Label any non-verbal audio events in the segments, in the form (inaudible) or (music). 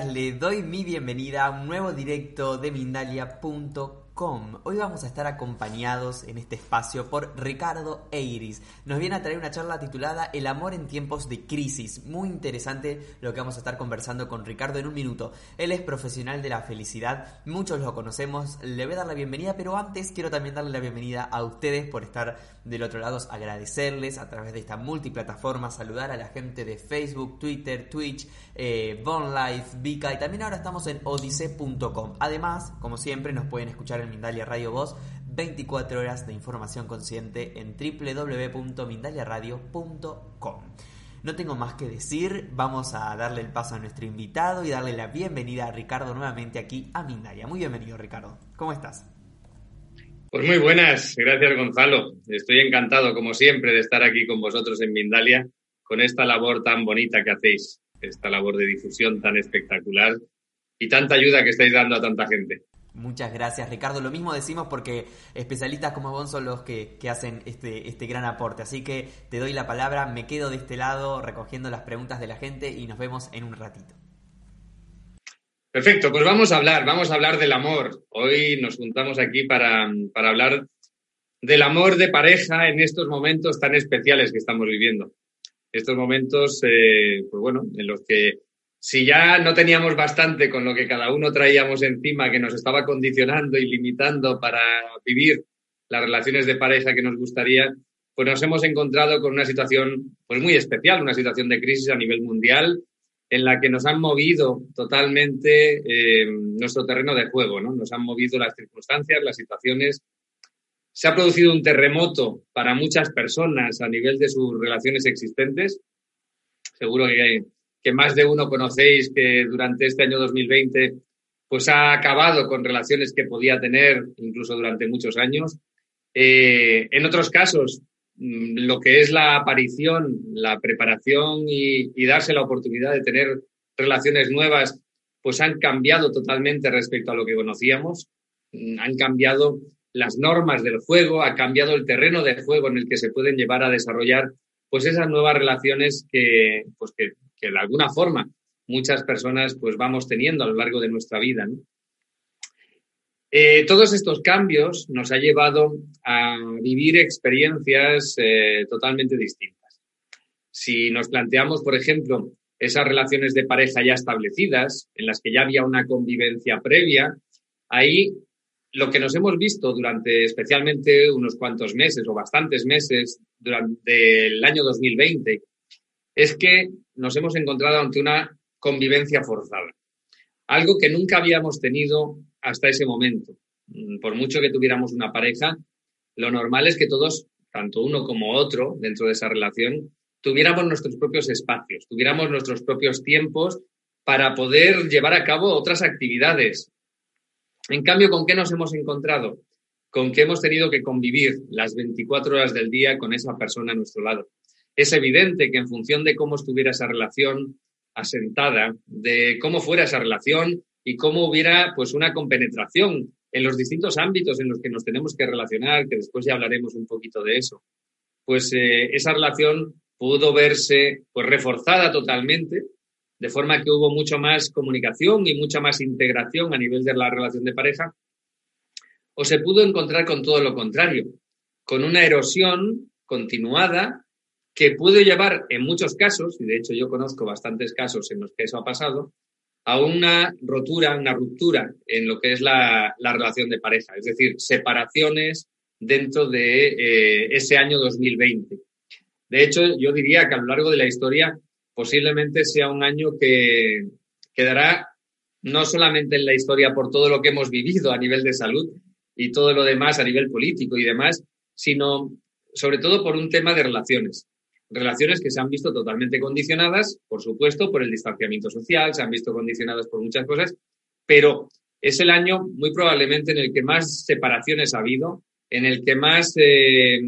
Le doy mi bienvenida a un nuevo directo de Mindalia.com. Hoy vamos a estar acompañados en este espacio por Ricardo Eiris. Nos viene a traer una charla titulada El amor en tiempos de crisis. Muy interesante lo que vamos a estar conversando con Ricardo en un minuto. Él es profesional de la felicidad, muchos lo conocemos, le voy a dar la bienvenida, pero antes quiero también darle la bienvenida a ustedes por estar del otro lado, agradecerles a través de esta multiplataforma, saludar a la gente de Facebook, Twitter, Twitch, eh, Von Life, Vika y también ahora estamos en odise.com. Además, como siempre, nos pueden escuchar en Mindalia Radio Voz 24 horas de información consciente en www.mindaliaradio.com. No tengo más que decir, vamos a darle el paso a nuestro invitado y darle la bienvenida a Ricardo nuevamente aquí a Mindalia. Muy bienvenido Ricardo, ¿cómo estás? Pues muy buenas, gracias Gonzalo. Estoy encantado, como siempre, de estar aquí con vosotros en Mindalia, con esta labor tan bonita que hacéis, esta labor de difusión tan espectacular y tanta ayuda que estáis dando a tanta gente. Muchas gracias, Ricardo. Lo mismo decimos porque especialistas como vos son los que, que, hacen este, este gran aporte. Así que te doy la palabra, me quedo de este lado recogiendo las preguntas de la gente y nos vemos en un ratito. Perfecto, pues vamos a hablar, vamos a hablar del amor. Hoy nos juntamos aquí para, para hablar del amor de pareja en estos momentos tan especiales que estamos viviendo. Estos momentos, eh, pues bueno, en los que si ya no teníamos bastante con lo que cada uno traíamos encima que nos estaba condicionando y limitando para vivir las relaciones de pareja que nos gustaría, pues nos hemos encontrado con una situación pues muy especial, una situación de crisis a nivel mundial en la que nos han movido totalmente eh, nuestro terreno de juego, ¿no? Nos han movido las circunstancias, las situaciones. Se ha producido un terremoto para muchas personas a nivel de sus relaciones existentes. Seguro que que más de uno conocéis que durante este año 2020 pues ha acabado con relaciones que podía tener incluso durante muchos años. Eh, en otros casos, mm, lo que es la aparición, la preparación y, y, darse la oportunidad de tener relaciones nuevas, pues han cambiado totalmente respecto a lo que conocíamos. Mm, han cambiado las normas del juego, ha cambiado el terreno de juego en el que se pueden llevar a desarrollar pues esas nuevas relaciones que, pues que que de alguna forma muchas personas pues vamos teniendo a lo largo de nuestra vida. Eh, todos estos cambios nos ha llevado a vivir experiencias eh, totalmente distintas. Si nos planteamos, por ejemplo, esas relaciones de pareja ya establecidas, en las que ya había una convivencia previa, ahí lo que nos hemos visto durante especialmente unos cuantos meses o bastantes meses durante el año 2020 es que nos hemos encontrado ante una convivencia forzada. Algo que nunca habíamos tenido hasta ese momento. Mm, por mucho que tuviéramos una pareja, lo normal es que todos, tanto uno como otro, dentro de esa relación, tuviéramos nuestros propios espacios, tuviéramos nuestros propios tiempos para poder llevar a cabo otras actividades. En cambio, ¿con qué nos hemos encontrado? Con que hemos tenido que convivir las 24 horas del día con esa persona a nuestro lado es evidente que en función de cómo estuviera esa relación asentada, de cómo fuera esa relación y cómo hubiera pues una compenetración en los distintos ámbitos en los que nos tenemos que relacionar, que después ya hablaremos un poquito de eso, pues eh, esa relación pudo verse pues reforzada totalmente, de forma que hubo mucho más comunicación y mucha más integración a nivel de la relación de pareja, o se pudo encontrar con todo lo contrario, con una erosión continuada que puede llevar en muchos casos, y de hecho yo conozco bastantes casos en los que eso ha pasado, a una rotura, una ruptura en lo que es la, la relación de pareja, es decir, separaciones dentro de eh, ese año 2020. De hecho, yo diría que a lo largo de la historia posiblemente sea un año que quedará no solamente en la historia por todo lo que hemos vivido a nivel de salud y todo lo demás a nivel político y demás, sino sobre todo por un tema de relaciones. Relaciones que se han visto totalmente condicionadas, por supuesto, por el distanciamiento social, se han visto condicionadas por muchas cosas, pero es el año muy probablemente en el que más separaciones ha habido, en el que más eh,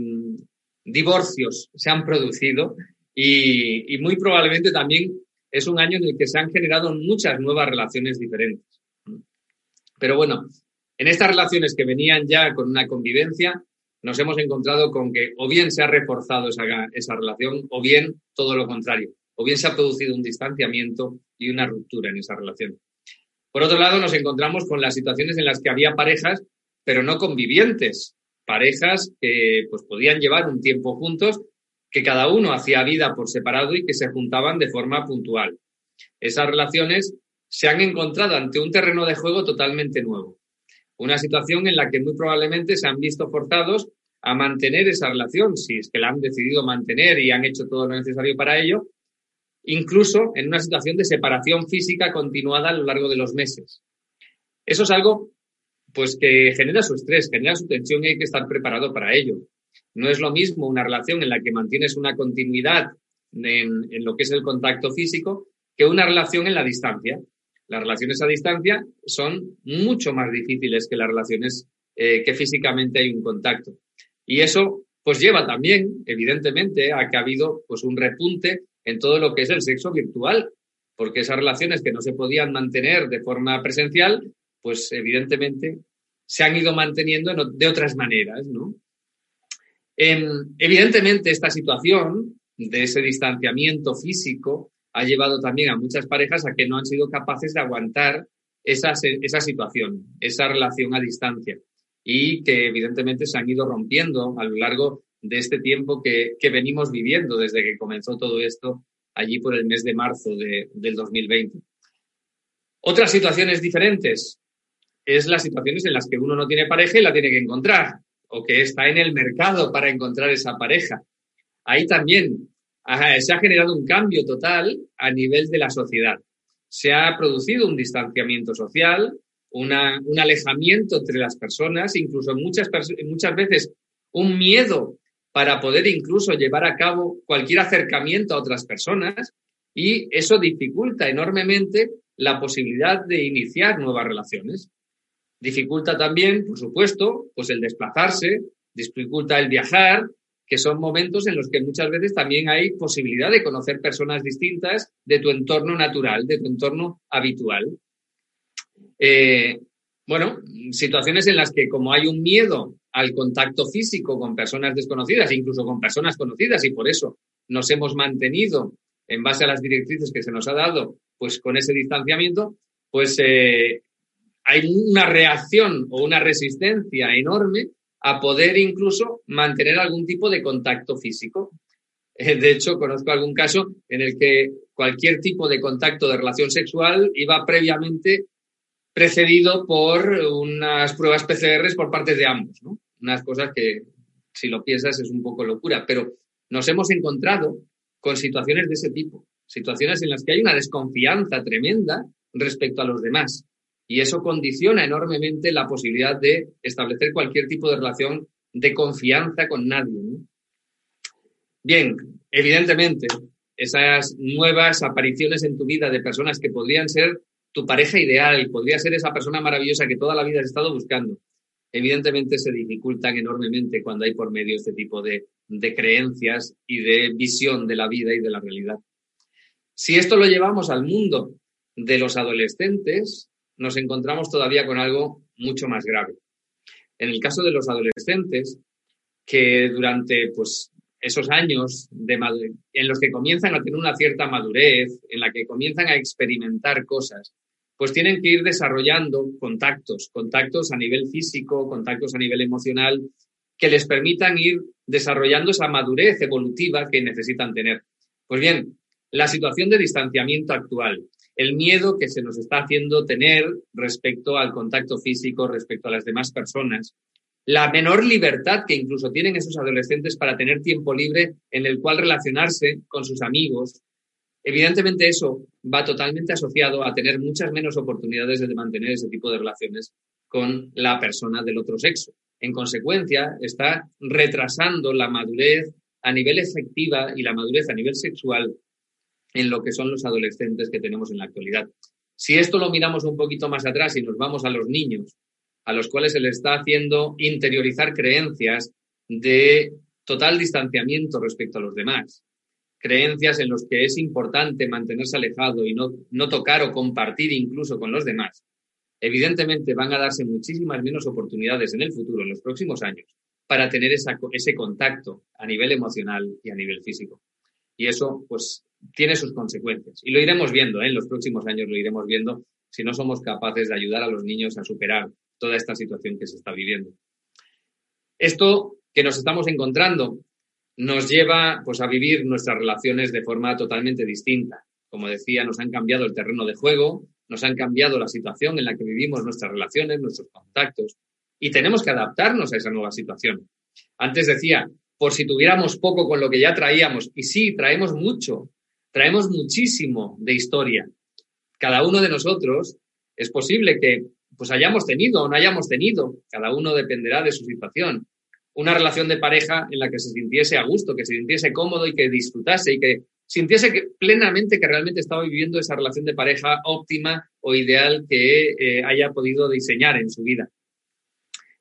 divorcios se han producido y, muy probablemente también es un año en el que se han generado muchas nuevas relaciones diferentes. Pero bueno, en estas relaciones que venían ya con una convivencia, nos hemos encontrado con que o bien se ha reforzado esa, esa relación o bien todo lo contrario, o bien se ha producido un distanciamiento y una ruptura en esa relación. Por otro lado, nos encontramos con las situaciones en las que había parejas, pero no convivientes, parejas que pues, podían llevar un tiempo juntos, que cada uno hacía vida por separado y que se juntaban de forma puntual. Esas relaciones se han encontrado ante un terreno de juego totalmente nuevo. Una situación en la que muy probablemente se han visto forzados a mantener esa relación, si es que la han decidido mantener y han hecho todo lo necesario para ello, incluso en una situación de separación física continuada a lo largo de los meses. Eso es algo pues que genera su estrés, genera su tensión y hay que estar preparado para ello. No es lo mismo una relación en la que mantienes una continuidad en, lo que es el contacto físico que una relación en la distancia. Las relaciones a distancia son mucho más difíciles que las relaciones eh, que físicamente hay un contacto. Y eso pues lleva también, evidentemente, a que ha habido pues un repunte en todo lo que es el sexo virtual, porque esas relaciones que no se podían mantener de forma presencial, pues evidentemente se han ido manteniendo de otras maneras, ¿no? Em, evidentemente esta situación de ese distanciamiento físico ha llevado también a muchas parejas a que no han sido capaces de aguantar esa, esa situación, esa relación a distancia y que evidentemente se han ido rompiendo a lo largo de este tiempo que, venimos viviendo desde que comenzó todo esto allí por el mes de marzo del 2020. Otras situaciones diferentes es las situaciones en las que uno no tiene pareja y la tiene que encontrar o que está en el mercado para encontrar esa pareja. Ahí también se ha generado un cambio total a nivel de la sociedad. Se ha producido un distanciamiento social, un alejamiento entre las personas, incluso muchas, muchas veces un miedo para poder incluso llevar a cabo cualquier acercamiento a otras personas y eso dificulta enormemente la posibilidad de iniciar nuevas relaciones. Dificulta también, por supuesto, pues el desplazarse, dificulta el viajar, que son momentos en los que muchas veces también hay posibilidad de conocer personas distintas de tu entorno natural, de tu entorno habitual. Eh, bueno, situaciones en las que como hay un miedo al contacto físico con personas desconocidas, incluso con personas conocidas, y por eso nos hemos mantenido en base a las directrices que se nos ha dado, pues con ese distanciamiento, pues eh, hay una reacción o una resistencia enorme a poder incluso mantener algún tipo de contacto físico. Eh, de hecho, conozco algún caso en el que cualquier tipo de contacto de relación sexual iba previamente precedido por unas pruebas PCRs por parte de ambos, ¿no? Unas cosas que, si lo piensas, es un poco locura, pero nos hemos encontrado con situaciones de ese tipo, situaciones en las que hay una desconfianza tremenda respecto a los demás. Y eso condiciona enormemente la posibilidad de establecer cualquier tipo de relación de confianza con nadie. Bien, evidentemente, esas nuevas apariciones en tu vida de personas que podrían ser tu pareja ideal, podría ser esa persona maravillosa que toda la vida has estado buscando. Evidentemente se dificultan enormemente cuando hay por medio este tipo de, de creencias y de visión de la vida y de la realidad. Si esto lo llevamos al mundo de los adolescentes, nos encontramos todavía con algo mucho más grave. En el caso de los adolescentes, que durante pues, esos años de en los que comienzan a tener una cierta madurez, en la que comienzan a experimentar cosas, pues tienen que ir desarrollando contactos, contactos a nivel físico, contactos a nivel emocional, que les permitan ir desarrollando esa madurez evolutiva que necesitan tener. Pues bien, la situación de distanciamiento actual, el miedo que se nos está haciendo tener respecto al contacto físico, respecto a las demás personas, la menor libertad que incluso tienen esos adolescentes para tener tiempo libre en el cual relacionarse con sus amigos, Evidentemente eso va totalmente asociado a tener muchas menos oportunidades de mantener ese tipo de relaciones con la persona del otro sexo. En consecuencia, está retrasando la madurez a nivel efectiva y la madurez a nivel sexual en lo que son los adolescentes que tenemos en la actualidad. Si esto lo miramos un poquito más atrás y nos vamos a los niños, a los cuales se les está haciendo interiorizar creencias de total distanciamiento respecto a los demás, creencias en las que es importante mantenerse alejado y no, no tocar o compartir incluso con los demás, evidentemente van a darse muchísimas menos oportunidades en el futuro, en los próximos años, para tener ese contacto a nivel emocional y a nivel físico. Y eso, pues, tiene sus consecuencias. Y lo iremos viendo, ¿eh? en los próximos años lo iremos viendo si no somos capaces de ayudar a los niños a superar toda esta situación que se está viviendo. Esto que nos estamos encontrando nos lleva pues, a vivir nuestras relaciones de forma totalmente distinta. Como decía, nos han cambiado el terreno de juego, nos han cambiado la situación en la que vivimos nuestras relaciones, nuestros contactos, y tenemos que adaptarnos a esa nueva situación. Antes decía, por si tuviéramos poco con lo que ya traíamos, y sí, traemos mucho, traemos muchísimo de historia. Cada uno de nosotros es posible que pues hayamos tenido o no hayamos tenido, cada uno dependerá de su situación, una relación de pareja en la que se sintiese a gusto, que se sintiese cómodo y que disfrutase y que sintiese plenamente que realmente estaba viviendo esa relación de pareja óptima o ideal que eh, haya podido diseñar en su vida.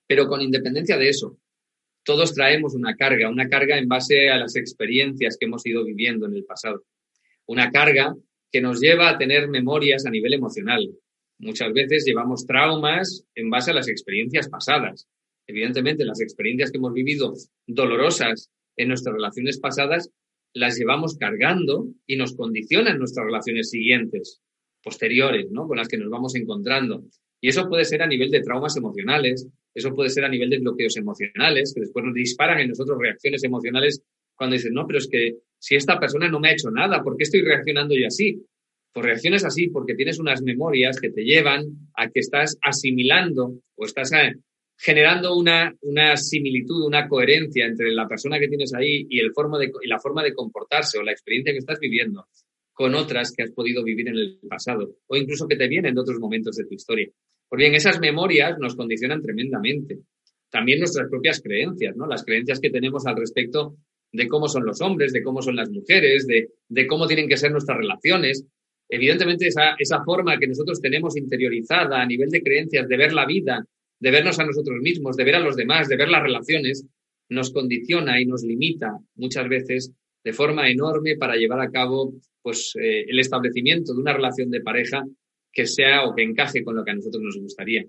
Pero con independencia de eso, todos traemos una carga, una carga en base a las experiencias que hemos ido viviendo en el pasado. Una carga que nos lleva a tener memorias a nivel emocional. Muchas veces llevamos traumas en base a las experiencias pasadas. Evidentemente, las experiencias que hemos vivido dolorosas en nuestras relaciones pasadas las llevamos cargando y nos condicionan nuestras relaciones siguientes, posteriores, ¿no? Con las que nos vamos encontrando. Y eso puede ser a nivel de traumas emocionales, eso puede ser a nivel de bloqueos emocionales, que después nos disparan en nosotros reacciones emocionales cuando dicen, no, pero es que si esta persona no me ha hecho nada, ¿por qué estoy reaccionando yo así? Pues reacciones así porque tienes unas memorias que te llevan a que estás asimilando o estás eh, generando una, una similitud, una coherencia entre la persona que tienes ahí y la forma de comportarse o la experiencia que estás viviendo con otras que has podido vivir en el pasado o incluso que te vienen de otros momentos de tu historia. Pues bien, esas memorias nos condicionan tremendamente. También nuestras propias creencias, ¿no? Las creencias que tenemos al respecto de cómo son los hombres, de cómo son las mujeres, de, cómo tienen que ser nuestras relaciones. Evidentemente, esa, esa forma que nosotros tenemos interiorizada a nivel de creencias, de ver la vida, de vernos a nosotros mismos, de ver a los demás, de ver las relaciones, nos condiciona y nos limita muchas veces de forma enorme para llevar a cabo pues, eh, el establecimiento de una relación de pareja que sea o que encaje con lo que a nosotros nos gustaría.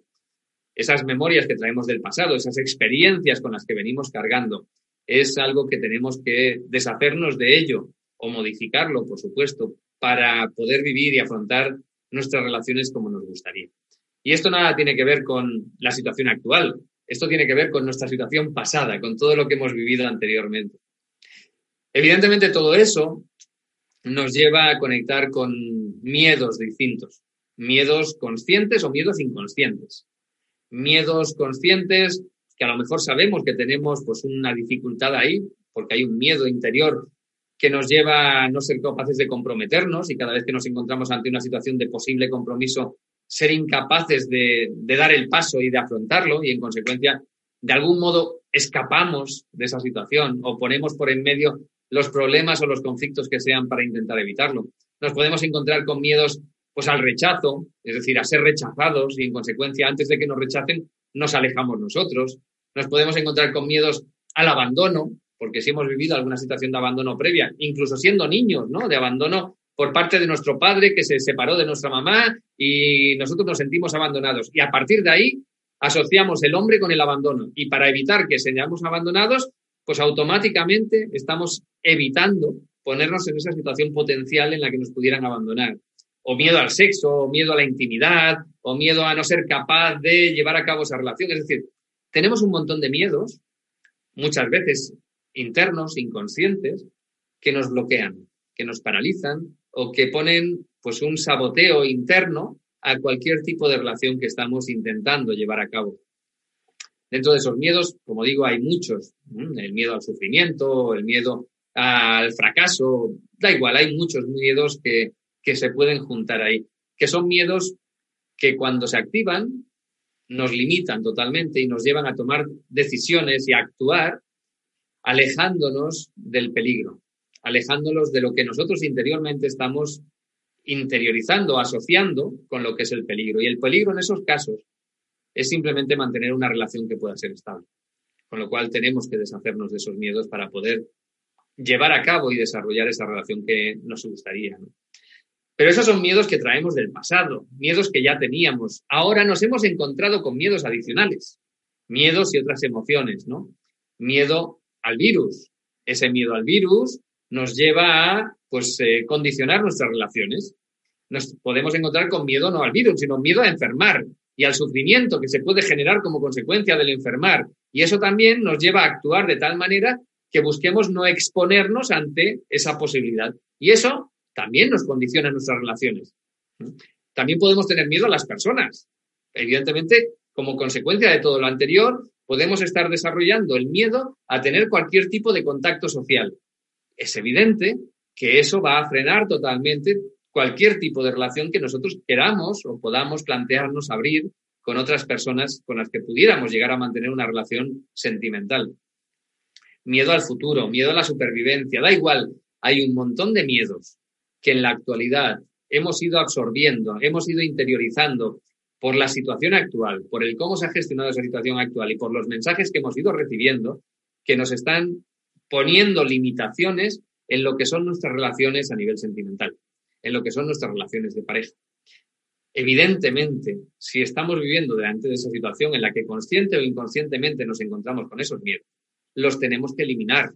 Esas memorias que traemos del pasado, esas experiencias con las que venimos cargando, es algo que tenemos que deshacernos de ello o modificarlo, por supuesto, para poder vivir y afrontar nuestras relaciones como nos gustaría. Y esto nada tiene que ver con la situación actual, esto tiene que ver con nuestra situación pasada, con todo lo que hemos vivido anteriormente. Evidentemente todo eso nos lleva a conectar con miedos distintos miedos conscientes o miedos inconscientes. Miedos conscientes que a lo mejor sabemos que tenemos pues una dificultad ahí, porque hay un miedo interior que nos lleva a no ser capaces de comprometernos y cada vez que nos encontramos ante una situación de posible compromiso, ser incapaces de, de dar el paso y de afrontarlo y en consecuencia, de algún modo, escapamos de esa situación o ponemos por en medio los problemas o los conflictos que sean para intentar evitarlo. Nos podemos encontrar con miedos pues al rechazo, es decir, a ser rechazados y en consecuencia antes de que nos rechacen nos alejamos nosotros. Nos podemos encontrar con miedos al abandono, porque si hemos vivido alguna situación de abandono previa, incluso siendo niños, ¿no? De abandono por parte de nuestro padre que se separó de nuestra mamá y nosotros nos sentimos abandonados. Y a partir de ahí asociamos el hombre con el abandono. Y para evitar que seamos abandonados, pues automáticamente estamos evitando ponernos en esa situación potencial en la que nos pudieran abandonar o miedo al sexo, o miedo a la intimidad, o miedo a no ser capaz de llevar a cabo esa relación. Es decir, tenemos un montón de miedos, muchas veces internos, inconscientes, que nos bloquean, que nos paralizan o que ponen pues un saboteo interno a cualquier tipo de relación que estamos intentando llevar a cabo. Dentro de esos miedos, como digo, hay muchos. El miedo al sufrimiento, el miedo al fracaso, Da igual, hay muchos miedos que, que se pueden juntar ahí, que son miedos que cuando se activan nos limitan totalmente y nos llevan a tomar decisiones y a actuar alejándonos del peligro, alejándonos de lo que nosotros interiormente estamos interiorizando, asociando con lo que es el peligro. Y el peligro en esos casos es simplemente mantener una relación que pueda ser estable. Con lo cual tenemos que deshacernos de esos miedos para poder llevar a cabo y desarrollar esa relación que nos gustaría. Pero esos son miedos que traemos del pasado, miedos que ya teníamos. Ahora nos hemos encontrado con miedos adicionales, miedos y otras emociones, ¿no? Miedo al virus. Ese miedo al virus nos lleva a, pues, eh, condicionar nuestras relaciones. Nos podemos encontrar con miedo no al virus, sino miedo a enfermar y al sufrimiento que se puede generar como consecuencia del enfermar. Y eso también nos lleva a actuar de tal manera que busquemos no exponernos ante esa posibilidad. Y eso también nos condiciona nuestras relaciones. También podemos tener miedo a las personas. Evidentemente, como consecuencia de todo lo anterior, podemos estar desarrollando el miedo a tener cualquier tipo de contacto social. Es evidente que eso va a frenar totalmente cualquier tipo de relación que nosotros queramos o podamos plantearnos abrir con otras personas con las que pudiéramos llegar a mantener una relación sentimental. Miedo al futuro, miedo a la supervivencia, da igual, hay un montón de miedos que en la actualidad hemos ido absorbiendo, hemos ido interiorizando por la situación actual, por el cómo se ha gestionado esa situación actual y por los mensajes que hemos ido recibiendo, que nos están poniendo limitaciones en lo que son nuestras relaciones a nivel sentimental, en lo que son nuestras relaciones de pareja. Evidentemente, si estamos viviendo delante de esa situación en la que consciente o inconscientemente nos encontramos con esos miedos, los tenemos que eliminar,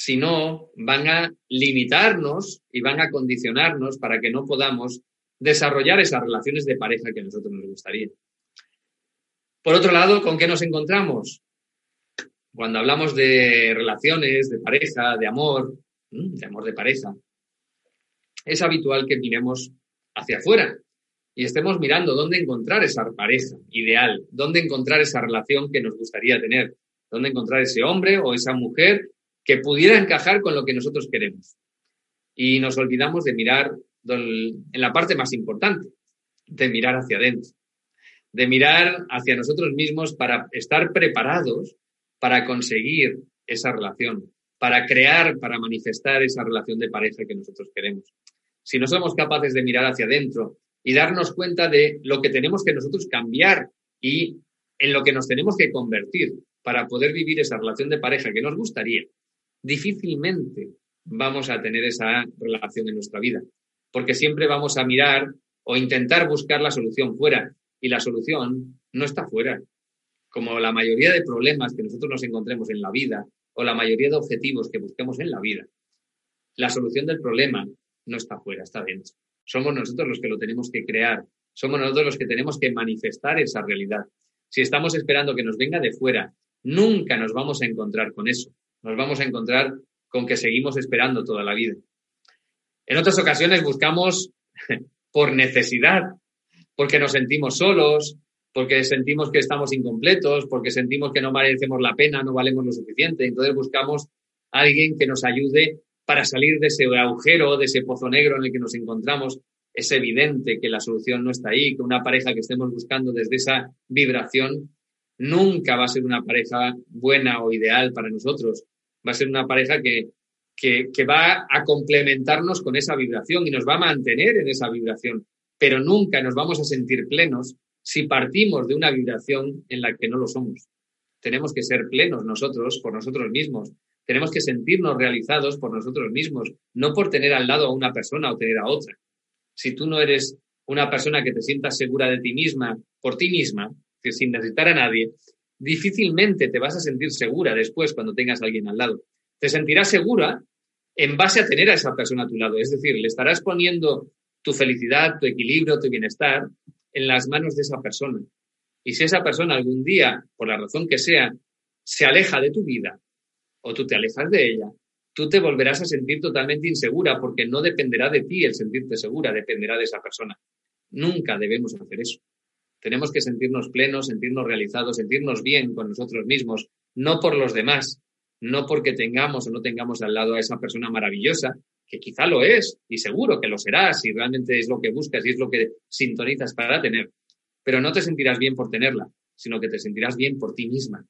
si no, van a limitarnos y van a condicionarnos para que no podamos desarrollar esas relaciones de pareja que a nosotros nos gustaría. Por otro lado, ¿con qué nos encontramos? Cuando hablamos de relaciones, de pareja, de amor, de amor de pareja, es habitual que miremos hacia afuera y estemos mirando dónde encontrar esa pareja ideal, dónde encontrar esa relación que nos gustaría tener, dónde encontrar ese hombre o esa mujer que pudiera encajar con lo que nosotros queremos. Y nos olvidamos de mirar en la parte más importante, de mirar hacia adentro, de mirar hacia nosotros mismos para estar preparados para conseguir esa relación, para crear, para manifestar esa relación de pareja que nosotros queremos. Si no somos capaces de mirar hacia adentro y darnos cuenta de lo que tenemos que nosotros cambiar y en lo que nos tenemos que convertir para poder vivir esa relación de pareja que nos gustaría, difícilmente vamos a tener esa relación en nuestra vida, porque siempre vamos a mirar o intentar buscar la solución fuera y la solución no está fuera. Como la mayoría de problemas que nosotros nos encontremos en la vida o la mayoría de objetivos que busquemos en la vida, la solución del problema no está fuera, está dentro. Somos nosotros los que lo tenemos que crear, somos nosotros los que tenemos que manifestar esa realidad. Si estamos esperando que nos venga de fuera, nunca nos vamos a encontrar con eso nos vamos a encontrar con que seguimos esperando toda la vida. En otras ocasiones buscamos (laughs) por necesidad, porque nos sentimos solos, porque sentimos que estamos incompletos, porque sentimos que no merecemos la pena, no valemos lo suficiente. Entonces buscamos a alguien que nos ayude para salir de ese agujero, de ese pozo negro en el que nos encontramos. Es evidente que la solución no está ahí, que una pareja que estemos buscando desde esa vibración nunca va a ser una pareja buena o ideal para nosotros. Va a ser una pareja que, que, va a complementarnos con esa vibración y nos va a mantener en esa vibración, pero nunca nos vamos a sentir plenos si partimos de una vibración en la que no lo somos. Tenemos que ser plenos nosotros por nosotros mismos. Tenemos que sentirnos realizados por nosotros mismos, no por tener al lado a una persona o tener a otra. Si tú no eres una persona que te sientas segura de ti misma, por ti misma, que sin necesitar a nadie, difícilmente te vas a sentir segura después cuando tengas a alguien al lado. Te sentirás segura en base a tener a esa persona a tu lado. Es decir, le estarás poniendo tu felicidad, tu equilibrio, tu bienestar en las manos de esa persona. Y si esa persona algún día, por la razón que sea, se aleja de tu vida o tú te alejas de ella, tú te volverás a sentir totalmente insegura porque no dependerá de ti el sentirte segura, dependerá de esa persona. Nunca debemos hacer eso. Tenemos que sentirnos plenos, sentirnos realizados, sentirnos bien con nosotros mismos, no por los demás, no porque tengamos o no tengamos al lado a esa persona maravillosa que quizá lo es, y seguro que lo será si realmente es lo que buscas y es lo que sintonizas para tener, pero no te sentirás bien por tenerla, sino que te sentirás bien por ti misma.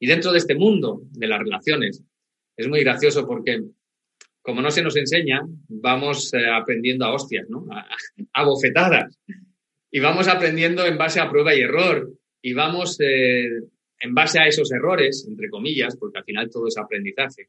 Y dentro de este mundo de las relaciones, es muy gracioso porque como no se nos enseña, vamos eh, aprendiendo a hostias, ¿no? A, bofetadas. Y vamos aprendiendo en base a prueba y error. Y vamos eh, en base a esos errores, entre comillas, porque al final todo es aprendizaje.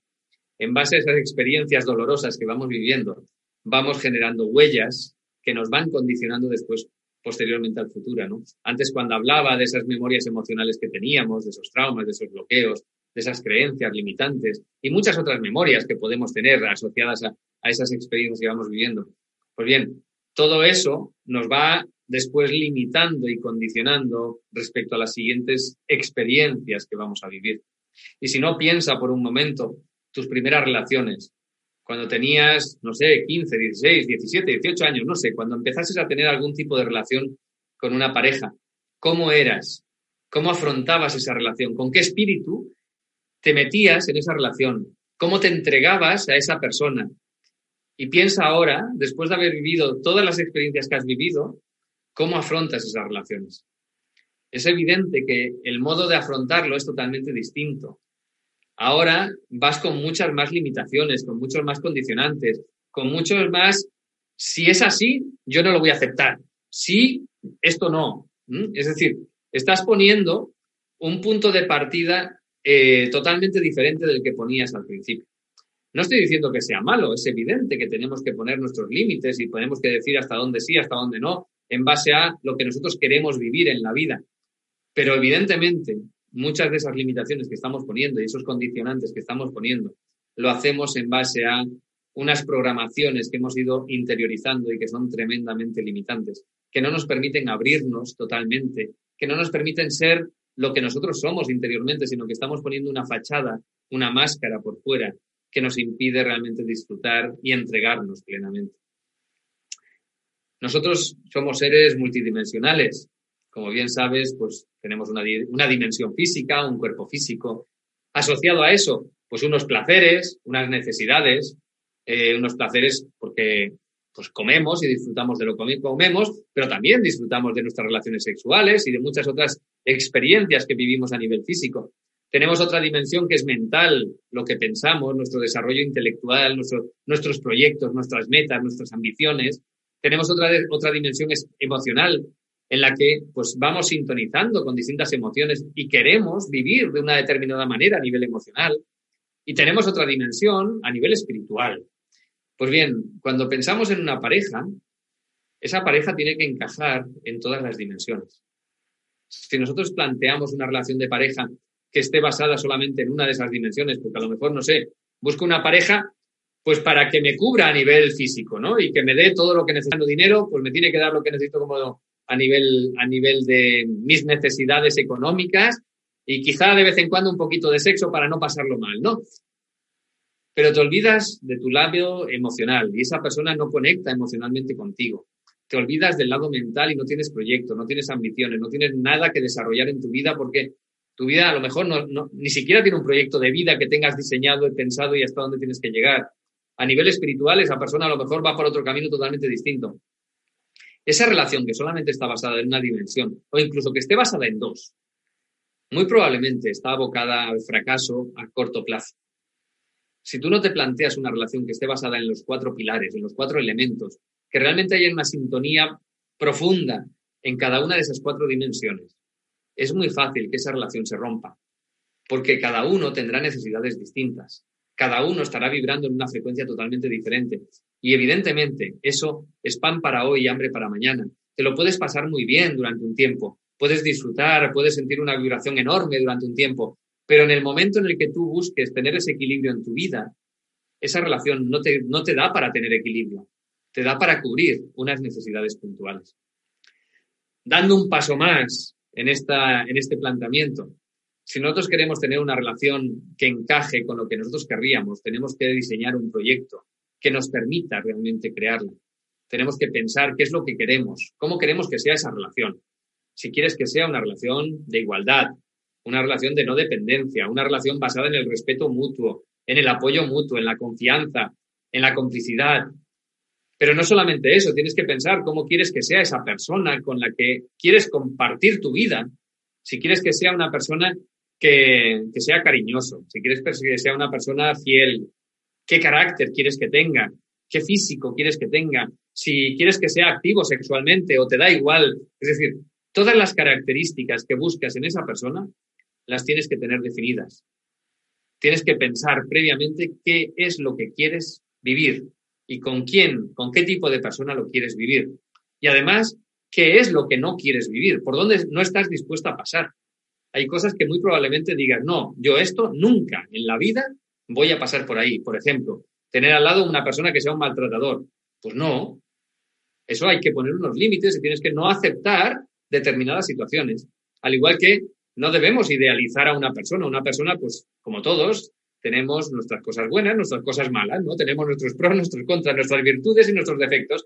En base a esas experiencias dolorosas que vamos viviendo, vamos generando huellas que nos van condicionando después, posteriormente al futuro, ¿no? Antes, cuando hablaba de esas memorias emocionales que teníamos, de esos traumas, de esos bloqueos, de esas creencias limitantes y muchas otras memorias que podemos tener asociadas a, esas experiencias que vamos viviendo. Pues bien, todo eso nos va después limitando y condicionando respecto a las siguientes experiencias que vamos a vivir. Y si no piensa por un momento tus primeras relaciones, cuando tenías, no sé, 15, 16, 17, 18 años, no sé, cuando empezases a tener algún tipo de relación con una pareja, ¿cómo eras? ¿Cómo afrontabas esa relación? ¿Con qué espíritu te metías en esa relación, cómo te entregabas a esa persona. Y piensa ahora, después de haber vivido todas las experiencias que has vivido, cómo afrontas esas relaciones. Es evidente que el modo de afrontarlo es totalmente distinto. Ahora vas con muchas más limitaciones, con muchos más condicionantes, con muchos más, si es así, yo no lo voy a aceptar. Si, esto no. Es decir, estás poniendo un punto de partida eh, totalmente diferente del que ponías al principio. No estoy diciendo que sea malo, es evidente que tenemos que poner nuestros límites y tenemos que decir hasta dónde sí, hasta dónde no, en base a lo que nosotros queremos vivir en la vida. Pero evidentemente, muchas de esas limitaciones que estamos poniendo y esos condicionantes que estamos poniendo, lo hacemos en base a unas programaciones que hemos ido interiorizando y que son tremendamente limitantes, que no nos permiten abrirnos totalmente, que no nos permiten ser lo que nosotros somos interiormente, sino que estamos poniendo una fachada, una máscara por fuera que nos impide realmente disfrutar y entregarnos plenamente. Nosotros somos seres multidimensionales. Como bien sabes, pues tenemos una, dimensión física, un cuerpo físico. Asociado a eso, pues unos placeres, unas necesidades, eh, unos placeres porque pues comemos y disfrutamos de lo que comemos, pero también disfrutamos de nuestras relaciones sexuales y de muchas otras experiencias que vivimos a nivel físico. Tenemos otra dimensión que es mental, lo que pensamos, nuestro desarrollo intelectual, nuestros proyectos, nuestras metas, nuestras ambiciones. Tenemos otra, otra dimensión emocional en la que pues vamos sintonizando con distintas emociones y queremos vivir de una determinada manera a nivel emocional. Y tenemos otra dimensión a nivel espiritual, pues bien, cuando pensamos en una pareja, esa pareja tiene que encajar en todas las dimensiones. Si nosotros planteamos una relación de pareja que esté basada solamente en una de esas dimensiones, porque a lo mejor, no sé, busco una pareja pues para que me cubra a nivel físico, ¿no? Y que me dé todo lo que necesito dinero, pues me tiene que dar lo que necesito como a nivel, a nivel de mis necesidades económicas y quizá de vez en cuando un poquito de sexo para no pasarlo mal, ¿no? pero te olvidas de tu lado emocional y esa persona no conecta emocionalmente contigo. Te olvidas del lado mental y no tienes proyecto, no tienes ambiciones, no tienes nada que desarrollar en tu vida porque tu vida a lo mejor no, ni siquiera tiene un proyecto de vida que tengas diseñado y pensado y hasta dónde tienes que llegar. A nivel espiritual, esa persona a lo mejor va por otro camino totalmente distinto. Esa relación que solamente está basada en una dimensión o incluso que esté basada en dos, muy probablemente está abocada al fracaso a corto plazo. Si tú no te planteas una relación que esté basada en los cuatro pilares, en los cuatro elementos, que realmente haya una sintonía profunda en cada una de esas cuatro dimensiones, es muy fácil que esa relación se rompa, porque cada uno tendrá necesidades distintas, cada uno estará vibrando en una frecuencia totalmente diferente. Y evidentemente eso es pan para hoy y hambre para mañana. Te lo puedes pasar muy bien durante un tiempo, puedes disfrutar, puedes sentir una vibración enorme durante un tiempo, pero en el momento en el que tú busques tener ese equilibrio en tu vida, esa relación no te, no te da para tener equilibrio, te da para cubrir unas necesidades puntuales. Dando un paso más en, esta, en este planteamiento, si nosotros queremos tener una relación que encaje con lo que nosotros querríamos, tenemos que diseñar un proyecto que nos permita realmente crearlo. Tenemos que pensar qué es lo que queremos, cómo queremos que sea esa relación. Si quieres que sea una relación de igualdad, una relación de no dependencia, una relación basada en el respeto mutuo, en el apoyo mutuo, en la confianza, en la complicidad. Pero no solamente eso, tienes que pensar cómo quieres que sea esa persona con la que quieres compartir tu vida. Si quieres que sea una persona que, que sea cariñoso, si quieres que sea una persona fiel, qué carácter quieres que tenga, qué físico quieres que tenga, si quieres que sea activo sexualmente o te da igual. Es decir, todas las características que buscas en esa persona las tienes que tener definidas. Tienes que pensar previamente qué es lo que quieres vivir y con quién, con qué tipo de persona lo quieres vivir. Y además, qué es lo que no quieres vivir, por dónde no estás dispuesta a pasar. Hay cosas que muy probablemente digas, no, yo esto nunca en la vida voy a pasar por ahí. Por ejemplo, tener al lado una persona que sea un maltratador. Pues no. Eso hay que poner unos límites y tienes que no aceptar determinadas situaciones. Al igual que no debemos idealizar a una persona. Una persona, pues, como todos, tenemos nuestras cosas buenas, nuestras cosas malas, ¿no? Tenemos nuestros pros, nuestros contras, nuestras virtudes y nuestros defectos.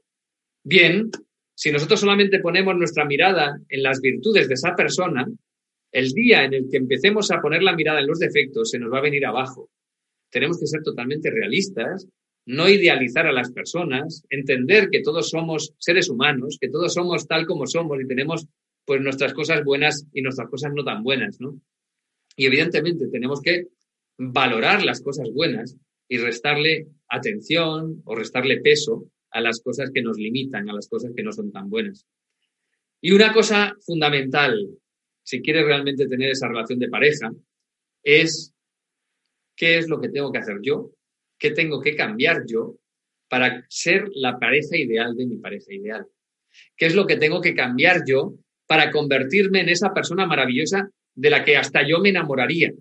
Bien, si nosotros solamente ponemos nuestra mirada en las virtudes de esa persona, el día en el que empecemos a poner la mirada en los defectos se nos va a venir abajo. Tenemos que ser totalmente realistas, no idealizar a las personas, entender que todos somos seres humanos, que todos somos tal como somos y tenemos pues nuestras cosas buenas y nuestras cosas no tan buenas, ¿no? Y evidentemente tenemos que valorar las cosas buenas y restarle atención o restarle peso a las cosas que nos limitan, a las cosas que no son tan buenas. Y una cosa fundamental, si quieres realmente tener esa relación de pareja, es qué es lo que tengo que hacer yo, qué tengo que cambiar yo para ser la pareja ideal de mi pareja ideal. ¿Qué es lo que tengo que cambiar yo para convertirme en esa persona maravillosa de la que hasta yo me enamoraría.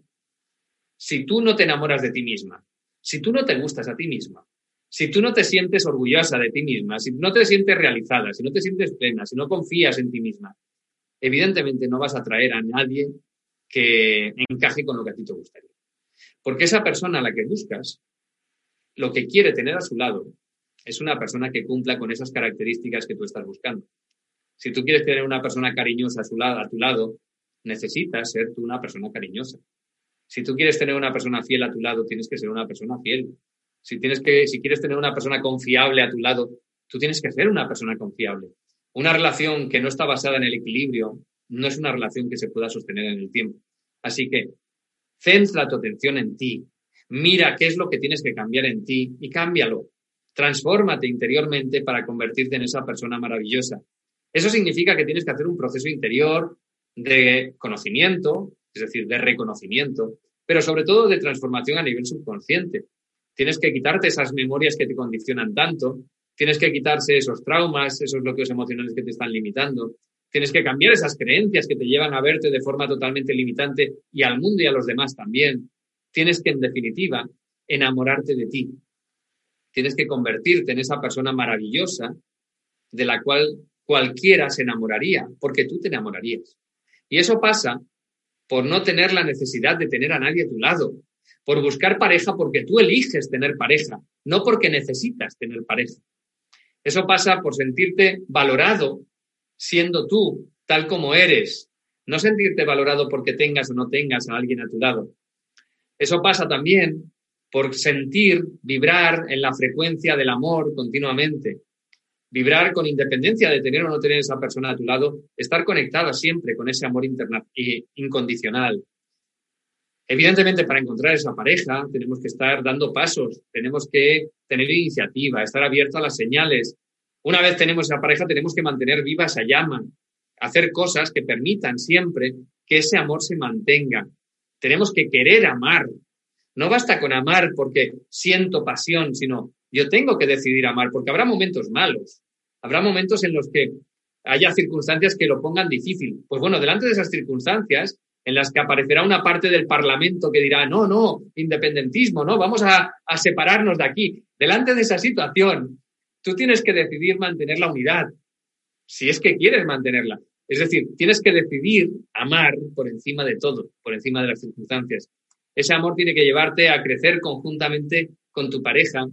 Si tú no te enamoras de ti misma, si tú no te gustas a ti misma, si tú no te sientes orgullosa de ti misma, si no te sientes realizada, si no te sientes plena, si no confías en ti misma, evidentemente no vas a atraer a nadie que encaje con lo que a ti te gustaría. Porque esa persona a la que buscas, lo que quiere tener a su lado, es una persona que cumpla con esas características que tú estás buscando. Si tú quieres tener una persona cariñosa a, su lado, a tu lado, necesitas ser tú una persona cariñosa. Si tú quieres tener una persona fiel a tu lado, tienes que ser una persona fiel. Si, tienes que, si quieres tener una persona confiable a tu lado, tú tienes que ser una persona confiable. Una relación que no está basada en el equilibrio no es una relación que se pueda sostener en el tiempo. Así que centra tu atención en ti. Mira qué es lo que tienes que cambiar en ti y cámbialo. Transfórmate interiormente para convertirte en esa persona maravillosa eso significa que tienes que hacer un proceso interior de conocimiento, es decir, de reconocimiento, pero sobre todo de transformación a nivel subconsciente. Tienes que quitarte esas memorias que te condicionan tanto, tienes que quitarse esos traumas, esos bloqueos emocionales que te están limitando, tienes que cambiar esas creencias que te llevan a verte de forma totalmente limitante y al mundo y a los demás también. Tienes que, en definitiva, enamorarte de ti. Tienes que convertirte en esa persona maravillosa de la cual cualquiera se enamoraría, porque tú te enamorarías. Y eso pasa por no tener la necesidad de tener a nadie a tu lado, por buscar pareja porque tú eliges tener pareja, no porque necesitas tener pareja. Eso pasa por sentirte valorado siendo tú tal como eres, no sentirte valorado porque tengas o no tengas a alguien a tu lado. Eso pasa también por sentir, vibrar en la frecuencia del amor continuamente, vibrar con independencia de tener o no tener esa persona a tu lado, estar conectada siempre con ese amor incondicional. Evidentemente, para encontrar esa pareja tenemos que estar dando pasos, tenemos que tener iniciativa, estar abierto a las señales. Una vez tenemos esa pareja, tenemos que mantener viva esa llama, hacer cosas que permitan siempre que ese amor se mantenga. Tenemos que querer amar. No basta con amar porque siento pasión, sino yo tengo que decidir amar, porque habrá momentos malos, habrá momentos en los que haya circunstancias que lo pongan difícil. Pues bueno, delante de esas circunstancias, en las que aparecerá una parte del Parlamento que dirá, no, no, independentismo, no, vamos a, a separarnos de aquí. Delante de esa situación, tú tienes que decidir mantener la unidad, si es que quieres mantenerla. Es decir, tienes que decidir amar por encima de todo, por encima de las circunstancias. Ese amor tiene que llevarte a crecer conjuntamente con tu pareja,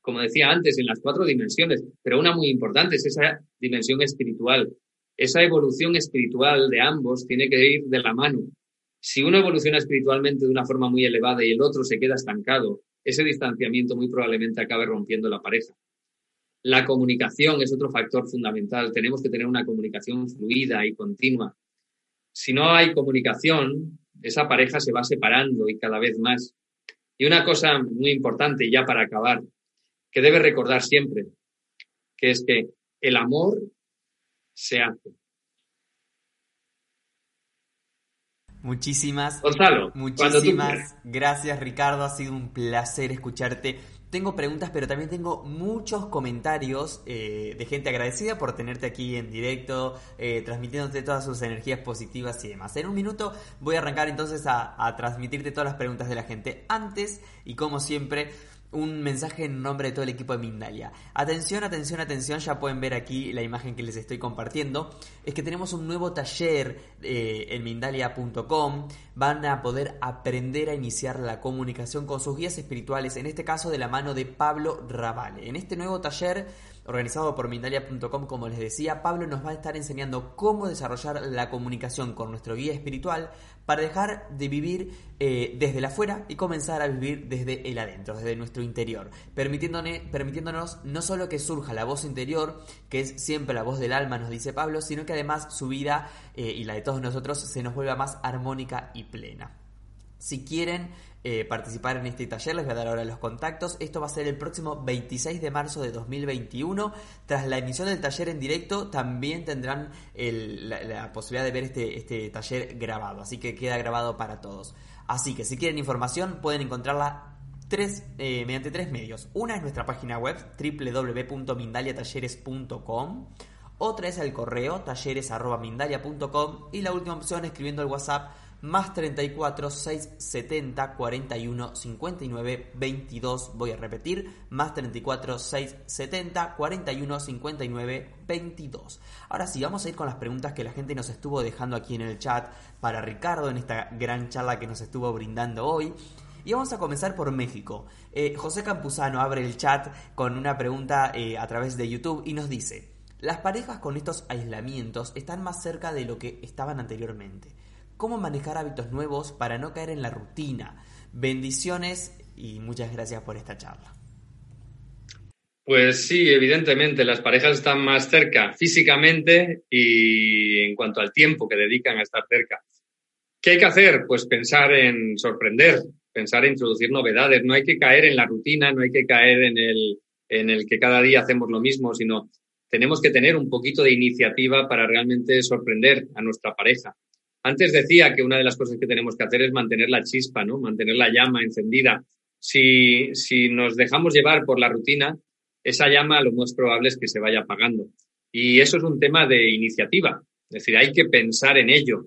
como decía antes, en las cuatro dimensiones, pero una muy importante es esa dimensión espiritual. Esa evolución espiritual de ambos tiene que ir de la mano. Si uno evoluciona espiritualmente de una forma muy elevada y el otro se queda estancado, ese distanciamiento muy probablemente acabe rompiendo la pareja. La comunicación es otro factor fundamental. Tenemos que tener una comunicación fluida y continua. Si no hay comunicación, esa pareja se va separando y cada vez más. Y una cosa muy importante, ya para acabar, que debe recordar siempre, que es que el amor se hace. Muchísimas, Gonzalo, muchísimas gracias Ricardo, ha sido un placer escucharte. Tengo preguntas, pero también tengo muchos comentarios eh, de gente agradecida por tenerte aquí en directo, eh, transmitiéndote todas sus energías positivas y demás. En un minuto voy a arrancar entonces a, a transmitirte todas las preguntas de la gente. Antes, y como siempre, un mensaje en nombre de todo el equipo de Mindalia. Atención, atención, atención, ya pueden ver aquí la imagen que les estoy compartiendo. Es que tenemos un nuevo taller eh, en Mindalia.com. Van a poder aprender a iniciar la comunicación con sus guías espirituales, en este caso de la mano de Pablo Ravale. En este nuevo taller organizado por Mindalia.com, como les decía, Pablo nos va a estar enseñando cómo desarrollar la comunicación con nuestro guía espiritual para dejar de vivir eh, desde el afuera y comenzar a vivir desde el adentro, desde nuestro interior, permitiéndonos no solo que surja la voz interior, que es siempre la voz del alma, nos dice Pablo, sino que además su vida eh, y la de todos nosotros se nos vuelva más armónica y plena. Si quieren eh, participar en este taller, les voy a dar ahora los contactos. Esto va a ser el próximo 26 de marzo de 2021. Tras la emisión del taller en directo, también tendrán la, posibilidad de ver este, este taller grabado. Así que queda grabado para todos. Así que si quieren información, pueden encontrarla tres, eh, mediante tres medios. Una es nuestra página web www.mindaliatalleres.com. Otra es el correo talleres.mindalia.com y la última opción escribiendo el WhatsApp más 34 670 41 59 22. Voy a repetir, más 34 670 41 59 22. Ahora sí, vamos a ir con las preguntas que la gente nos estuvo dejando aquí en el chat para Ricardo en esta gran charla que nos estuvo brindando hoy. Y vamos a comenzar por México. Eh, José Campuzano abre el chat con una pregunta eh, a través de YouTube y nos dice, las parejas con estos aislamientos están más cerca de lo que estaban anteriormente cómo manejar hábitos nuevos para no caer en la rutina. Bendiciones y muchas gracias por esta charla. Pues sí, evidentemente, las parejas están más cerca físicamente y en cuanto al tiempo que dedican a estar cerca. ¿Qué hay que hacer? Pues pensar en sorprender, pensar en introducir novedades. No hay que caer en la rutina, no hay que caer en el, en el que cada día hacemos lo mismo, sino tenemos que tener un poquito de iniciativa para realmente sorprender a nuestra pareja. Antes decía que una de las cosas que tenemos que hacer es mantener la chispa, ¿no? Mantener la llama encendida. Si, si nos dejamos llevar por la rutina, esa llama lo más probable es que se vaya apagando. Y eso es un tema de iniciativa. Es decir, hay que pensar en ello.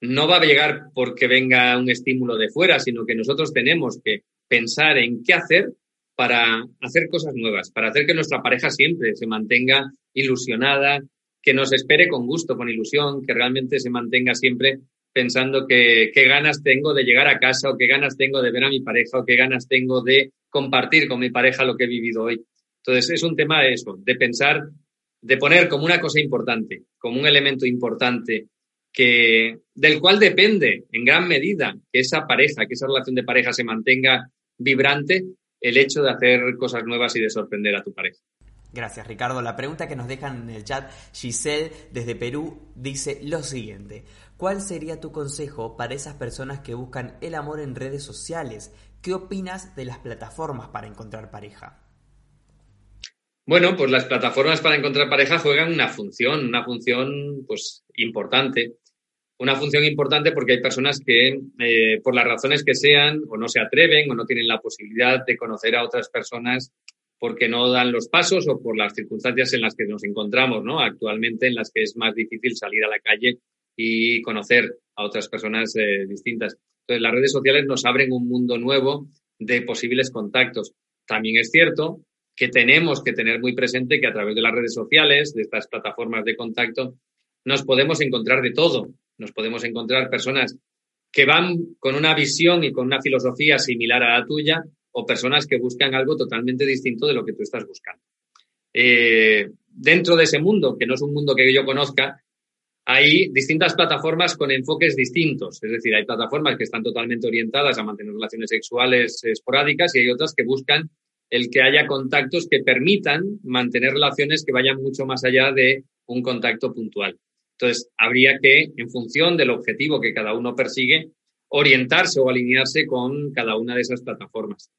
No va a llegar porque venga un estímulo de fuera, sino que nosotros tenemos que pensar en qué hacer para hacer cosas nuevas, para hacer que nuestra pareja siempre se mantenga ilusionada, que nos espere con gusto, con ilusión, que realmente se mantenga siempre pensando que qué ganas tengo de llegar a casa o qué ganas tengo de ver a mi pareja o qué ganas tengo de compartir con mi pareja lo que he vivido hoy. Entonces es un tema de eso, de pensar, de poner como una cosa importante, como un elemento importante que del cual depende en gran medida que esa pareja, que esa relación de pareja se mantenga vibrante, el hecho de hacer cosas nuevas y de sorprender a tu pareja. Gracias, Ricardo. La pregunta que nos dejan en el chat, Giselle desde Perú, dice lo siguiente. ¿Cuál sería tu consejo para esas personas que buscan el amor en redes sociales? ¿Qué opinas de las plataformas para encontrar pareja? Bueno, pues las plataformas para encontrar pareja juegan una función, una función pues importante. Una función importante porque hay personas que, eh, por las razones que sean, o no se atreven o no tienen la posibilidad de conocer a otras personas porque no dan los pasos o por las circunstancias en las que nos encontramos, ¿no? Actualmente en las que es más difícil salir a la calle y conocer a otras personas eh, distintas. Entonces, las redes sociales nos abren un mundo nuevo de posibles contactos. También es cierto que tenemos que tener muy presente que a través de las redes sociales, de estas plataformas de contacto, nos podemos encontrar de todo. Nos podemos encontrar personas que van con una visión y con una filosofía similar a la tuya o personas que buscan algo totalmente distinto de lo que tú estás buscando. Eh, dentro de ese mundo, que no es un mundo que yo conozca, hay distintas plataformas con enfoques distintos. Es decir, hay plataformas que están totalmente orientadas a mantener relaciones sexuales esporádicas y hay otras que buscan el que haya contactos que permitan mantener relaciones que vayan mucho más allá de un contacto puntual. Entonces, habría que, en función del objetivo que cada uno persigue, orientarse o alinearse con cada una de esas plataformas.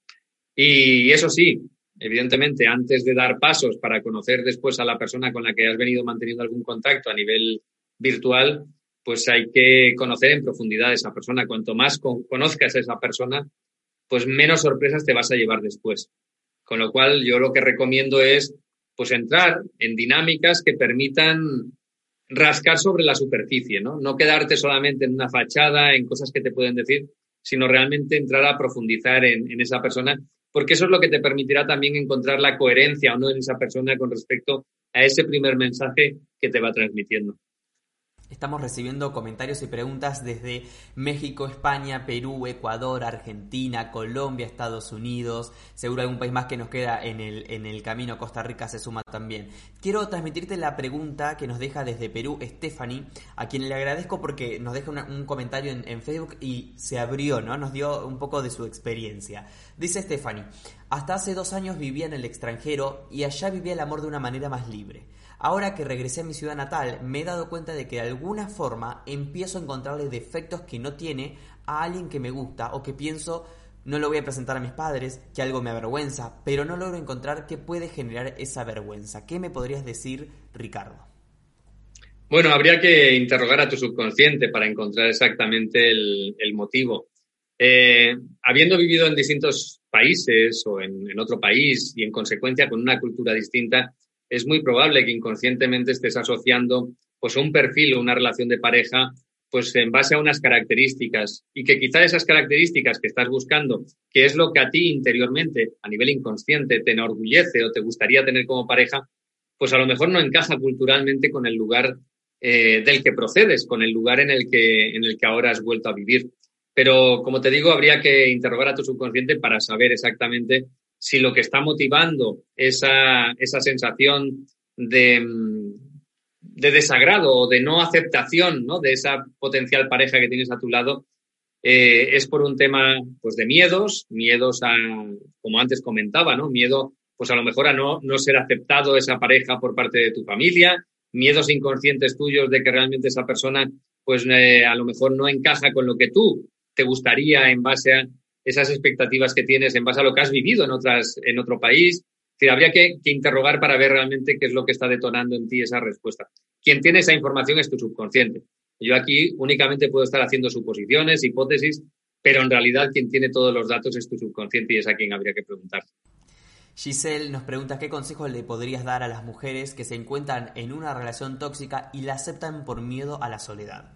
Y eso sí, evidentemente, antes de dar pasos para conocer después a la persona con la que has venido manteniendo algún contacto a nivel virtual, pues hay que conocer en profundidad a esa persona. Cuanto más conozcas a esa persona, pues menos sorpresas te vas a llevar después. Con lo cual, yo lo que recomiendo es pues entrar en dinámicas que permitan rascar sobre la superficie, ¿no? No quedarte solamente en una fachada, en cosas que te pueden decir, sino realmente entrar a profundizar en, en esa persona, porque eso es lo que te permitirá también encontrar la coherencia o no en esa persona con respecto a ese primer mensaje que te va transmitiendo. Estamos recibiendo comentarios y preguntas desde México, España, Perú, Ecuador, Argentina, Colombia, Estados Unidos. Seguro algún país más que nos queda en el, en el camino. Costa Rica se suma también. Quiero transmitirte la pregunta que nos deja desde Perú Stephanie, a quien le agradezco porque nos deja un comentario en, Facebook y se abrió, ¿no? Nos dio un poco de su experiencia. Dice Stephanie, hasta hace dos años vivía en el extranjero y allá vivía el amor de una manera más libre. Ahora que regresé a mi ciudad natal, me he dado cuenta de que de alguna forma empiezo a encontrarle defectos que no tiene a alguien que me gusta o que pienso no lo voy a presentar a mis padres, que algo me avergüenza, pero no logro encontrar qué puede generar esa vergüenza. ¿Qué me podrías decir, Ricardo? Bueno, habría que interrogar a tu subconsciente para encontrar exactamente el, motivo. Eh, habiendo vivido en distintos países o en, en, otro país y en consecuencia con una cultura distinta, es muy probable que inconscientemente estés asociando pues un perfil o una relación de pareja pues en base a unas características y que quizá esas características que estás buscando, que es lo que a ti interiormente, a nivel inconsciente, te enorgullece o te gustaría tener como pareja, pues a lo mejor no encaja culturalmente con el lugar eh, del que procedes, con el lugar en el que, en el que ahora has vuelto a vivir. Pero, como te digo, habría que interrogar a tu subconsciente para saber exactamente si lo que está motivando esa, esa sensación de, de, desagrado o de no aceptación ¿no? de esa potencial pareja que tienes a tu lado eh, es por un tema pues, de miedos, miedos a, como antes comentaba, ¿no? miedo pues a lo mejor a no, no ser aceptado esa pareja por parte de tu familia, miedos inconscientes tuyos de que realmente esa persona pues eh, a lo mejor no encaja con lo que tú te gustaría en base a, esas expectativas que tienes en base a lo que has vivido en, otras, en otro país. habría que, interrogar para ver realmente qué es lo que está detonando en ti esa respuesta. Quien tiene esa información es tu subconsciente. Yo aquí únicamente puedo estar haciendo suposiciones, hipótesis, pero en realidad quien tiene todos los datos es tu subconsciente y es a quien habría que preguntar. Giselle nos pregunta qué consejos le podrías dar a las mujeres que se encuentran en una relación tóxica y la aceptan por miedo a la soledad.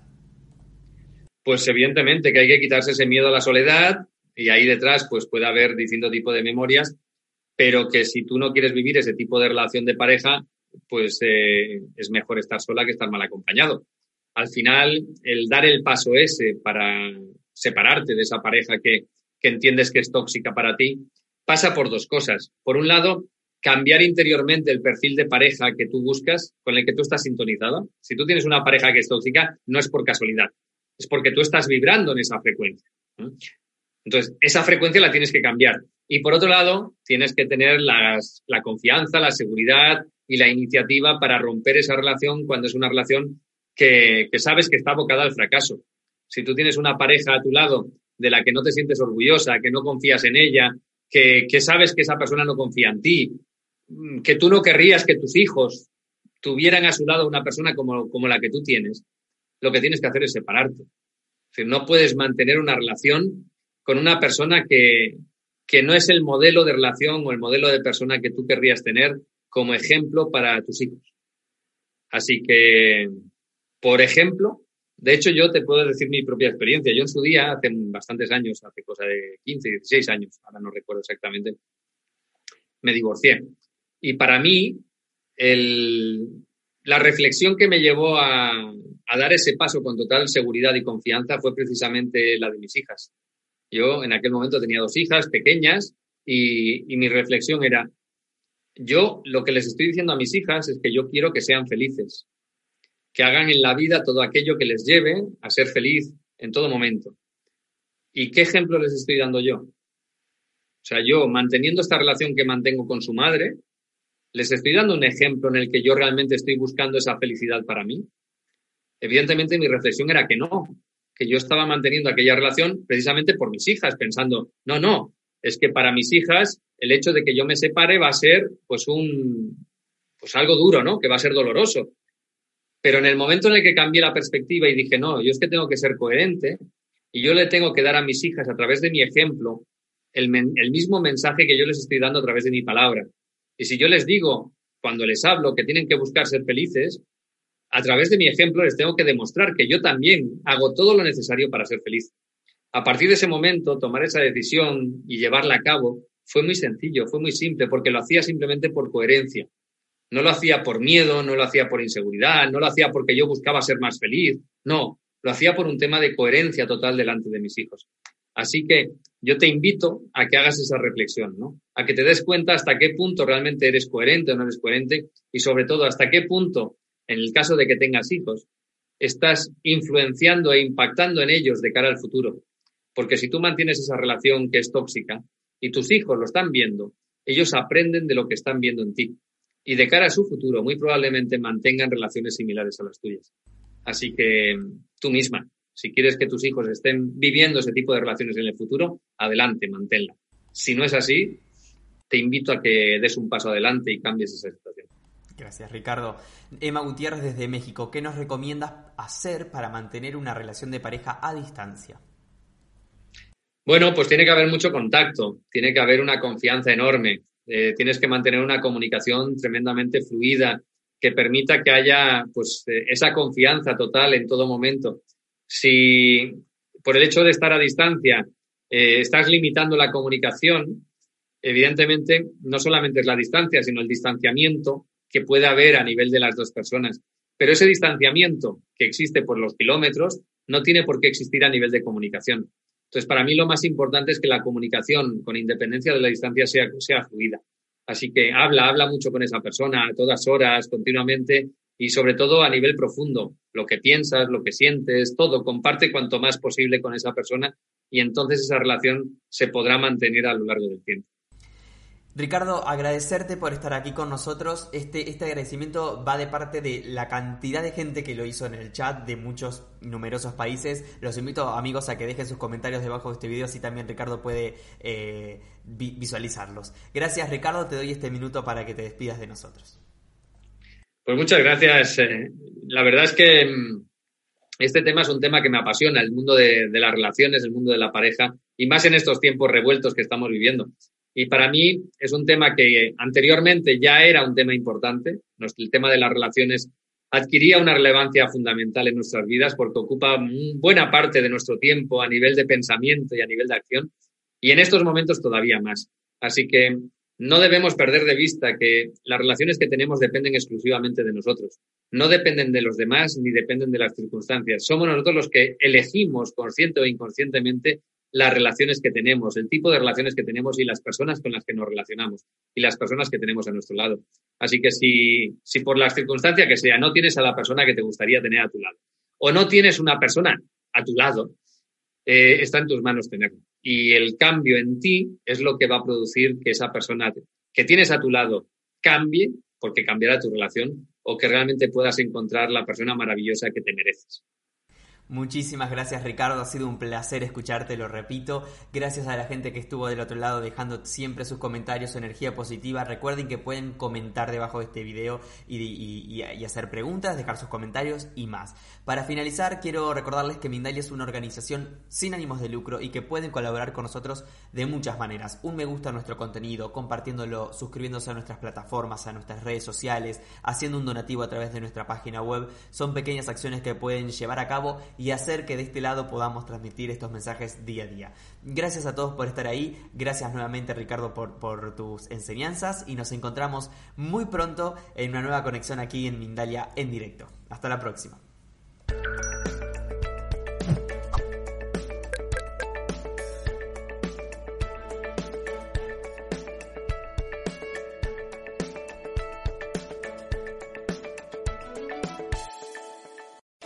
Pues evidentemente que hay que quitarse ese miedo a la soledad, y ahí detrás pues puede haber distinto tipo de memorias, pero que si tú no quieres vivir ese tipo de relación de pareja, pues eh, es mejor estar sola que estar mal acompañado. Al final, el dar el paso ese para separarte de esa pareja que, que entiendes que es tóxica para ti, pasa por dos cosas. Por un lado, cambiar interiormente el perfil de pareja que tú buscas, con el que tú estás sintonizado. Si tú tienes una pareja que es tóxica, no es por casualidad, es porque tú estás vibrando en esa frecuencia. Entonces, esa frecuencia la tienes que cambiar. Y por otro lado, tienes que tener la confianza, la seguridad y la iniciativa para romper esa relación cuando es una relación que, sabes que está abocada al fracaso. Si tú tienes una pareja a tu lado de la que no te sientes orgullosa, que no confías en ella, que, sabes que esa persona no confía en ti, mm, que tú no querrías que tus hijos tuvieran a su lado una persona como, como la que tú tienes, lo que tienes que hacer es separarte. Es no puedes mantener una relación con una persona que, que no es el modelo de relación o el modelo de persona que tú querrías tener como ejemplo para tus hijos. Así que, por ejemplo, de hecho yo te puedo decir mi propia experiencia. Yo en su día, hace bastantes años, hace cosa de 15, 16 años, ahora no recuerdo exactamente, me divorcié. Y para mí, el, la reflexión que me llevó a, a dar ese paso con total seguridad y confianza fue precisamente la de mis hijas. Yo en aquel momento tenía dos hijas pequeñas y, mi reflexión era, yo lo que les estoy diciendo a mis hijas es que yo quiero que sean felices. que hagan en la vida todo aquello que les lleve a ser feliz en todo momento. ¿Y qué ejemplo les estoy dando yo? O sea, yo manteniendo esta relación que mantengo con su madre, les estoy dando un ejemplo en el que yo realmente estoy buscando esa felicidad para mí. Evidentemente mi reflexión era que no, que yo estaba manteniendo aquella relación precisamente por mis hijas, pensando, no, no, es que para mis hijas el hecho de que yo me separe va a ser pues un, pues algo duro, ¿no? Que va a ser doloroso. Pero en el momento en el que cambié la perspectiva y dije, no, yo es que tengo que ser coherente y yo le tengo que dar a mis hijas a través de mi ejemplo el, el mismo mensaje que yo les estoy dando a través de mi palabra. Y si yo les digo, cuando les hablo, que tienen que buscar ser felices, a través de mi ejemplo les tengo que demostrar que yo también hago todo lo necesario para ser feliz. A partir de ese momento, tomar esa decisión y llevarla a cabo fue muy sencillo, fue muy simple, porque lo hacía simplemente por coherencia. No lo hacía por miedo, no lo hacía por inseguridad, no lo hacía porque yo buscaba ser más feliz, no, lo hacía por un tema de coherencia total delante de mis hijos. Así que yo te invito a que hagas esa reflexión, ¿no? A que te des cuenta hasta qué punto realmente eres coherente o no eres coherente y sobre todo hasta qué punto, en el caso de que tengas hijos, estás influenciando e impactando en ellos de cara al futuro. Porque si tú mantienes esa relación que es tóxica y tus hijos lo están viendo, ellos aprenden de lo que están viendo en ti. Y de cara a su futuro, muy probablemente mantengan relaciones similares a las tuyas. Así que tú misma, si quieres que tus hijos estén viviendo ese tipo de relaciones en el futuro, adelante, manténla. Si no es así, te invito a que des un paso adelante y cambies esa situación. Gracias, Ricardo. Emma Gutiérrez desde México, ¿qué nos recomiendas hacer para mantener una relación de pareja a distancia? Bueno, pues tiene que haber mucho contacto, tiene que haber una confianza enorme, eh, tienes que mantener una comunicación tremendamente fluida que permita que haya pues eh, esa confianza total en todo momento si por el hecho de estar a distancia eh, estás limitando la comunicación, evidentemente no solamente es la distancia, sino el distanciamiento que puede haber a nivel de las dos personas. Pero ese distanciamiento que existe por los kilómetros no tiene por qué existir a nivel de comunicación. Entonces, para mí lo más importante es que la comunicación, con independencia de la distancia, sea, sea fluida. Así que habla, habla mucho con esa persona a todas horas, continuamente, y sobre todo a nivel profundo, lo que piensas, lo que sientes, todo, comparte cuanto más posible con esa persona y entonces esa relación se podrá mantener a lo largo del tiempo. Ricardo, agradecerte por estar aquí con nosotros. Este, este agradecimiento va de parte de la cantidad de gente que lo hizo en el chat de muchos numerosos países. Los invito, amigos, a que dejen sus comentarios debajo de este video, así también Ricardo puede eh, visualizarlos. Gracias, Ricardo. Te doy este minuto para que te despidas de nosotros. Pues muchas gracias. Eh, la verdad es que mm, este tema es un tema que me apasiona, el mundo de, las relaciones, el mundo de la pareja, y más en estos tiempos revueltos que estamos viviendo. Y para mí es un tema que anteriormente ya era un tema importante. El tema de las relaciones adquiría una relevancia fundamental en nuestras vidas porque ocupa buena parte de nuestro tiempo a nivel de pensamiento y a nivel de acción. Y en estos momentos todavía más. Así que no debemos perder de vista que las relaciones que tenemos dependen exclusivamente de nosotros. No dependen de los demás ni dependen de las circunstancias. Somos nosotros los que elegimos, consciente o inconscientemente, las relaciones que tenemos, el tipo de relaciones que tenemos y las personas con las que nos relacionamos y las personas que tenemos a nuestro lado. Así que si, si por la circunstancia que sea no tienes a la persona que te gustaría tener a tu lado o no tienes una persona a tu lado, eh, está en tus manos tenerlo. Y el cambio en ti es lo que va a producir que esa persona que tienes a tu lado cambie, porque cambiará tu relación, o que realmente puedas encontrar la persona maravillosa que te mereces. Muchísimas gracias Ricardo, ha sido un placer escucharte, lo repito. Gracias a la gente que estuvo del otro lado dejando siempre sus comentarios, su energía positiva. Recuerden que pueden comentar debajo de este video y, hacer preguntas, dejar sus comentarios y más. Para finalizar, quiero recordarles que Mindalia es una organización sin ánimos de lucro y que pueden colaborar con nosotros de muchas maneras. Un me gusta a nuestro contenido, compartiéndolo, suscribiéndose a nuestras plataformas, a nuestras redes sociales, haciendo un donativo a través de nuestra página web. Son pequeñas acciones que pueden llevar a cabo y hacer que de este lado podamos transmitir estos mensajes día a día. Gracias a todos por estar ahí, gracias nuevamente Ricardo por, tus enseñanzas y nos encontramos muy pronto en una nueva conexión aquí en Mindalia en directo. Hasta la próxima.